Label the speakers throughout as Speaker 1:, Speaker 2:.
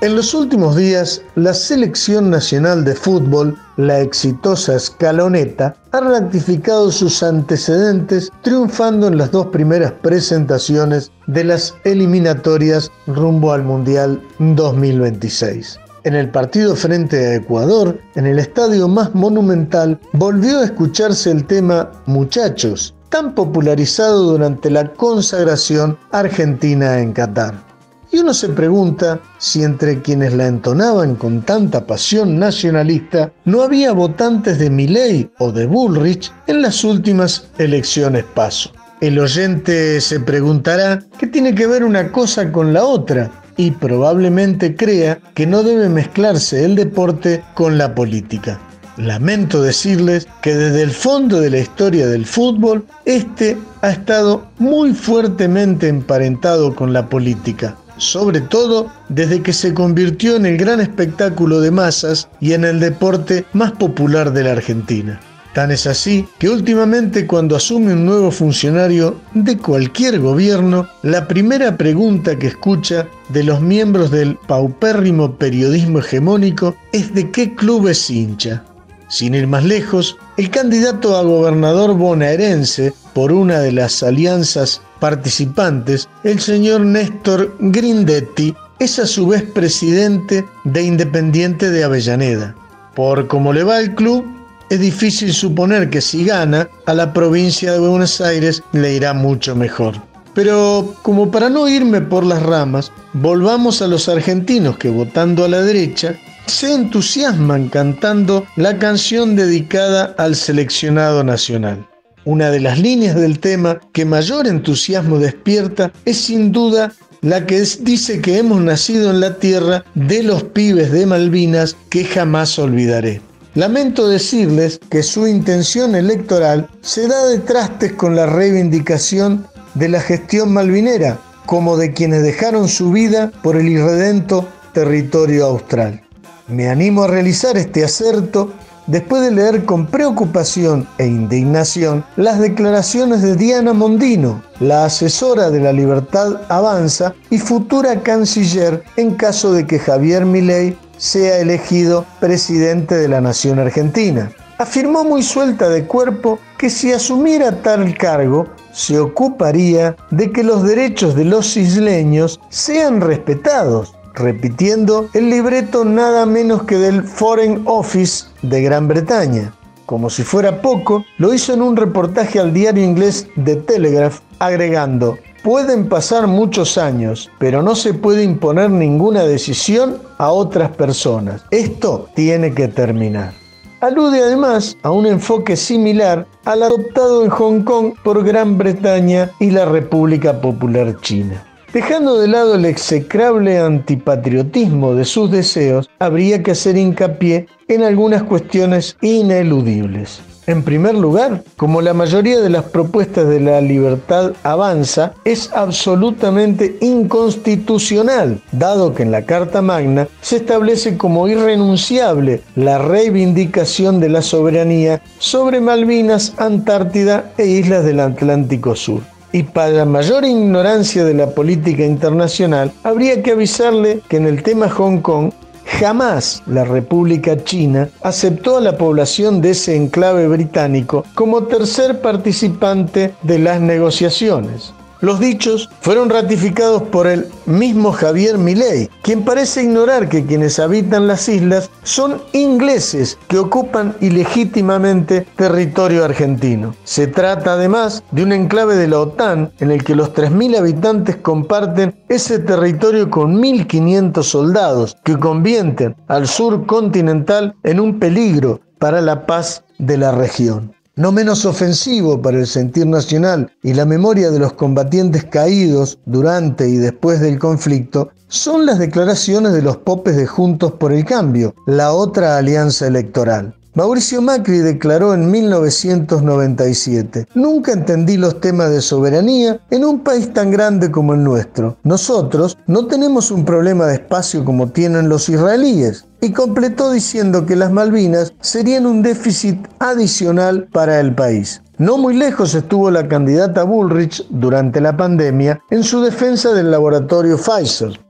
Speaker 1: En los últimos días, la Selección Nacional de Fútbol, la exitosa Escaloneta, ha ratificado sus antecedentes triunfando en las dos primeras presentaciones de las eliminatorias rumbo al Mundial 2026. En el partido frente a Ecuador, en el estadio más monumental, volvió a escucharse el tema Muchachos, tan popularizado durante la consagración argentina en Qatar. Y uno se pregunta si entre quienes la entonaban con tanta pasión nacionalista no había votantes de Milley o de Bullrich en las últimas elecciones paso. El oyente se preguntará qué tiene que ver una cosa con la otra y probablemente crea que no debe mezclarse el deporte con la política. Lamento decirles que desde el fondo de la historia del fútbol, este ha estado muy fuertemente emparentado con la política sobre todo desde que se convirtió en el gran espectáculo de masas y en el deporte más popular de la Argentina. Tan es así que últimamente cuando asume un nuevo funcionario de cualquier gobierno, la primera pregunta que escucha de los miembros del paupérrimo periodismo hegemónico es de qué club es hincha. Sin ir más lejos, el candidato a gobernador bonaerense por una de las alianzas participantes, el señor Néstor Grindetti, es a su vez presidente de Independiente de Avellaneda. Por cómo le va el club, es difícil suponer que si gana, a la provincia de Buenos Aires le irá mucho mejor. Pero como para no irme por las ramas, volvamos a los argentinos que votando a la derecha se entusiasman cantando la canción dedicada al seleccionado nacional. Una de las líneas del tema que mayor entusiasmo despierta es sin duda la que dice que hemos nacido en la tierra de los pibes de Malvinas que jamás olvidaré. Lamento decirles que su intención electoral se da de trastes con la reivindicación de la gestión malvinera, como de quienes dejaron su vida por el irredento territorio austral. Me animo a realizar este acerto después de leer con preocupación e indignación las declaraciones de Diana Mondino, la asesora de la Libertad Avanza y futura canciller en caso de que Javier Milei sea elegido presidente de la nación argentina. Afirmó muy suelta de cuerpo que si asumiera tal cargo, se ocuparía de que los derechos de los isleños sean respetados repitiendo el libreto nada menos que del Foreign Office de Gran Bretaña. Como si fuera poco, lo hizo en un reportaje al diario inglés The Telegraph, agregando, pueden pasar muchos años, pero no se puede imponer ninguna decisión a otras personas. Esto tiene que terminar. Alude además a un enfoque similar al adoptado en Hong Kong por Gran Bretaña y la República Popular China. Dejando de lado el execrable antipatriotismo de sus deseos, habría que hacer hincapié en algunas cuestiones ineludibles. En primer lugar, como la mayoría de las propuestas de la libertad avanza, es absolutamente inconstitucional, dado que en la Carta Magna se establece como irrenunciable la reivindicación de la soberanía sobre Malvinas, Antártida e islas del Atlántico Sur. Y para la mayor ignorancia de la política internacional, habría que avisarle que en el tema Hong Kong Jamás la República China aceptó a la población de ese enclave británico como tercer participante de las negociaciones. Los dichos fueron ratificados por el mismo Javier Milei, quien parece ignorar que quienes habitan las islas son ingleses que ocupan ilegítimamente territorio argentino. Se trata además de un enclave de la OTAN en el que los 3.000 habitantes comparten ese territorio con 1.500 soldados que convierten al sur continental en un peligro para la paz de la región. No menos ofensivo para el sentir nacional y la memoria de los combatientes caídos durante y después del conflicto son las declaraciones de los popes de Juntos por el Cambio, la otra alianza electoral. Mauricio Macri declaró en 1997, nunca entendí los temas de soberanía en un país tan grande como el nuestro. Nosotros no tenemos un problema de espacio como tienen los israelíes. Y completó diciendo que las Malvinas serían un déficit adicional para el país. No muy lejos estuvo la candidata Bullrich durante la pandemia en su defensa del laboratorio Pfizer.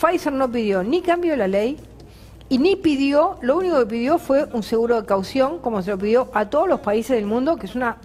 Speaker 2: Pfizer no pidió ni cambio de la ley, y ni pidió, lo único que pidió fue un seguro de caución, como se lo pidió a todos los países del mundo, que es una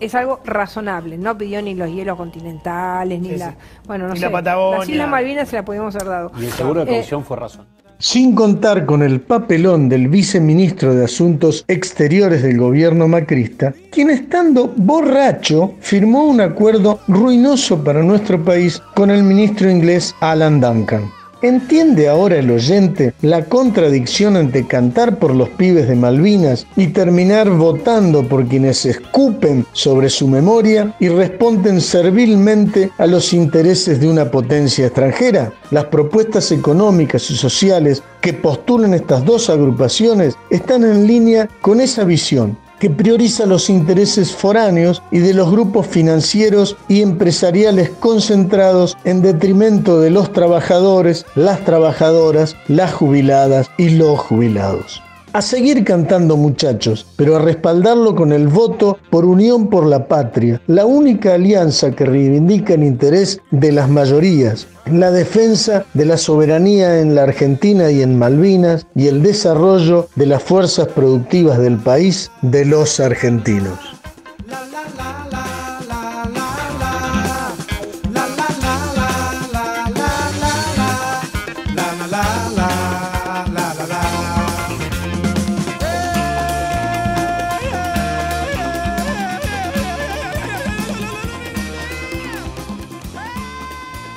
Speaker 2: es algo razonable. No pidió ni los hielos continentales, ni la, bueno, no sé,
Speaker 3: la Patagonia.
Speaker 2: Las Islas Malvinas se la podíamos haber dado.
Speaker 4: Y el seguro de
Speaker 2: Eh,
Speaker 4: caución fue razón.
Speaker 1: Sin contar con el papelón del viceministro de Asuntos Exteriores del gobierno macrista, quien estando borracho firmó un acuerdo ruinoso para nuestro país con el ministro inglés Alan Duncan. ¿Entiende ahora el oyente la contradicción entre cantar por los pibes de Malvinas y terminar votando por quienes escupen sobre su memoria y responden servilmente a los intereses de una potencia extranjera? Las propuestas económicas y sociales que postulan estas dos agrupaciones están en línea con esa visión que prioriza los intereses foráneos y de los grupos financieros y empresariales concentrados en detrimento de los trabajadores, las trabajadoras, las jubiladas y los jubilados. A seguir cantando muchachos, pero a respaldarlo con el voto por Unión por la Patria, la única alianza que reivindica el interés de las mayorías, la defensa de la soberanía en la Argentina y en Malvinas y el desarrollo de las fuerzas productivas del país de los argentinos.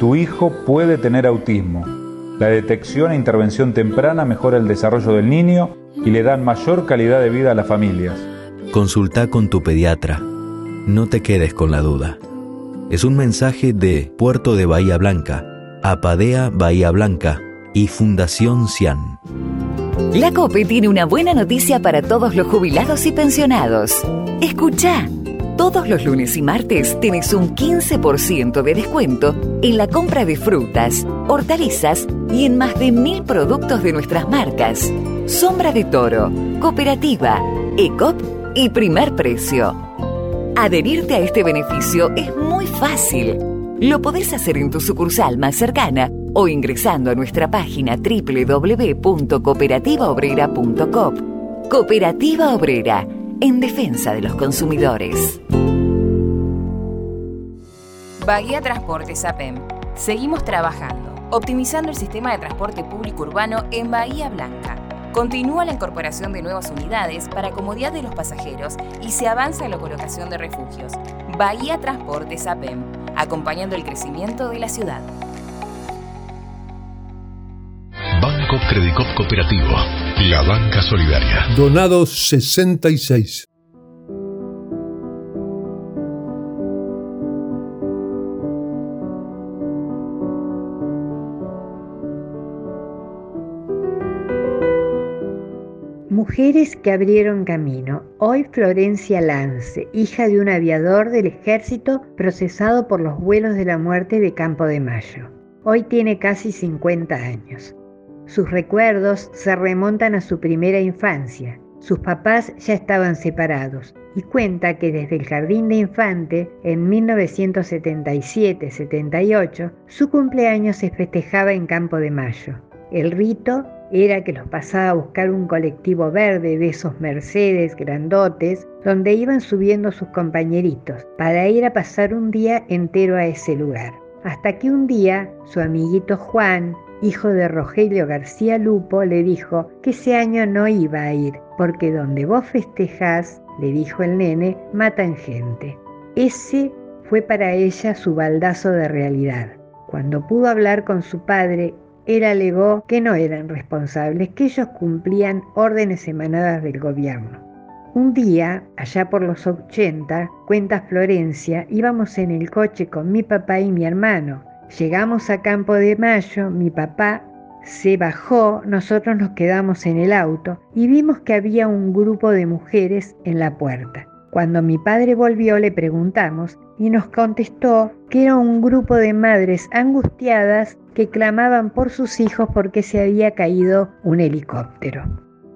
Speaker 5: Tu hijo puede tener autismo. La detección e intervención temprana mejora el desarrollo del niño y le dan mayor calidad de vida a las familias.
Speaker 6: Consulta con tu pediatra. No te quedes con la duda. Es un mensaje de Puerto de Bahía Blanca, Apadea Bahía Blanca y Fundación Cian.
Speaker 7: La COPE tiene una buena noticia para todos los jubilados y pensionados. Escucha. Todos los lunes y martes tenés un 15% de descuento en la compra de frutas, hortalizas y en más de mil productos de nuestras marcas. Sombra de Toro, Cooperativa, ECOP y Primer Precio. Adherirte a este beneficio es muy fácil. Lo podés hacer en tu sucursal más cercana o ingresando a nuestra página www.cooperativaobrera.com. Cooperativa Obrera, en defensa de los consumidores.
Speaker 8: Bahía Transportes APEM.
Speaker 3: Seguimos trabajando, optimizando el sistema de transporte público urbano en Bahía Blanca. Continúa la incorporación de nuevas unidades para comodidad de los pasajeros y se avanza en la colocación de refugios. Bahía Transportes APEM, acompañando el crecimiento de la ciudad.
Speaker 4: Banco Credicop Cooperativo, la banca solidaria.
Speaker 9: Donado 66.
Speaker 8: Mujeres que abrieron camino. Hoy Florencia Lance, hija de un aviador del ejército procesado por los vuelos de la muerte de Campo de Mayo. Hoy tiene casi 50 años. Sus recuerdos se remontan a su primera infancia. Sus papás ya estaban separados y cuenta que desde el jardín de infante, en 1977-78, su cumpleaños se festejaba en Campo de Mayo. El rito era que los pasaba a buscar un colectivo verde de esos Mercedes grandotes donde iban subiendo sus compañeritos para ir a pasar un día entero a ese lugar. Hasta que un día su amiguito Juan, hijo de Rogelio García Lupo, le dijo que ese año no iba a ir, porque donde vos festejás, le dijo el nene, matan gente. Ese fue para ella su baldazo de realidad. Cuando pudo hablar con su padre él alegó que no eran responsables, que ellos cumplían órdenes emanadas del gobierno. Un día, allá por los 80, cuenta Florencia, íbamos en el coche con mi papá y mi hermano. Llegamos a Campo de Mayo, mi papá se bajó, nosotros nos quedamos en el auto y vimos que había un grupo de mujeres en la puerta. Cuando mi padre volvió le preguntamos y nos contestó que era un grupo de madres angustiadas que clamaban por sus hijos porque se había caído un helicóptero.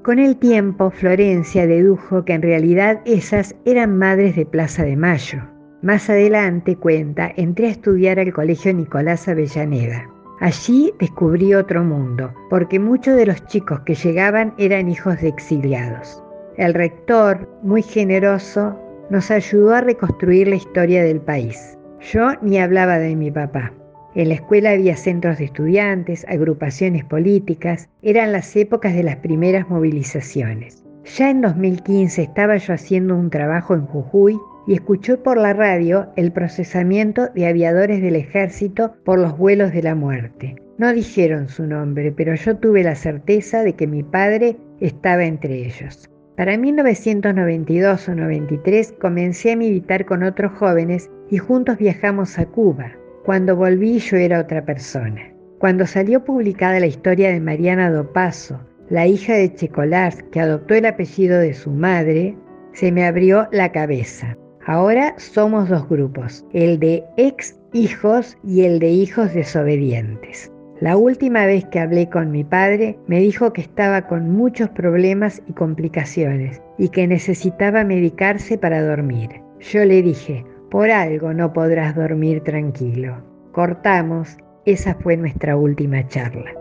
Speaker 8: Con el tiempo, Florencia dedujo que en realidad esas eran madres de Plaza de Mayo. Más adelante, cuenta, entré a estudiar al Colegio Nicolás Avellaneda. Allí descubrí otro mundo, porque muchos de los chicos que llegaban eran hijos de exiliados. El rector, muy generoso, nos ayudó a reconstruir la historia del país. Yo ni hablaba de mi papá. En la escuela había centros de estudiantes, agrupaciones políticas, eran las épocas de las primeras movilizaciones. Ya en 2015 estaba yo haciendo un trabajo en Jujuy y escuché por la radio el procesamiento de aviadores del ejército por los vuelos de la muerte. No dijeron su nombre, pero yo tuve la certeza de que mi padre estaba entre ellos. Para 1992 o 93 comencé a militar con otros jóvenes y juntos viajamos a Cuba. Cuando volví yo era otra persona. Cuando salió publicada la historia de Mariana Dopaso, la hija de Checolás que adoptó el apellido de su madre, se me abrió la cabeza. Ahora somos dos grupos, el de ex hijos y el de hijos desobedientes. La última vez que hablé con mi padre me dijo que estaba con muchos problemas y complicaciones y que necesitaba medicarse para dormir. Yo le dije, por algo no podrás dormir tranquilo. Cortamos, esa fue nuestra última charla.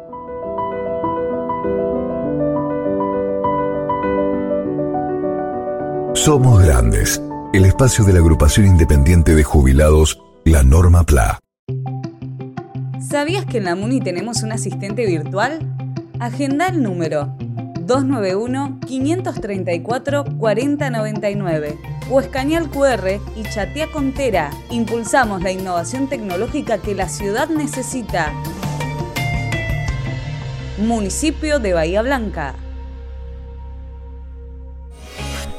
Speaker 10: Somos Grandes, el espacio de la agrupación independiente de jubilados, la Norma PLA.
Speaker 11: ¿Sabías que en la MUNI tenemos un asistente virtual? Agenda el número 291-534-4099 o escanea el QR y chatea con Tera. Impulsamos la innovación tecnológica que la ciudad necesita. Municipio de Bahía Blanca.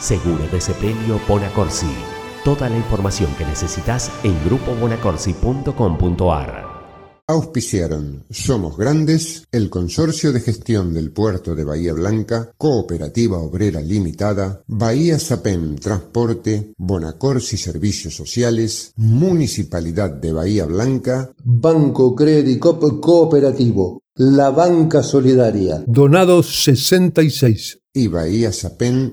Speaker 12: Seguro de ese premio Bonacorsi. Toda la información que necesitas en grupobonacorsi.com.ar.
Speaker 13: Auspiciaron Somos Grandes, el Consorcio de Gestión del Puerto de Bahía Blanca, Cooperativa Obrera Limitada, Bahía Sapen Transporte, Bonacorsi Servicios Sociales, Municipalidad de Bahía Blanca,
Speaker 1: Banco Credicop Cooperativo, La Banca Solidaria,
Speaker 9: Donados 66
Speaker 13: y Bahía Sapen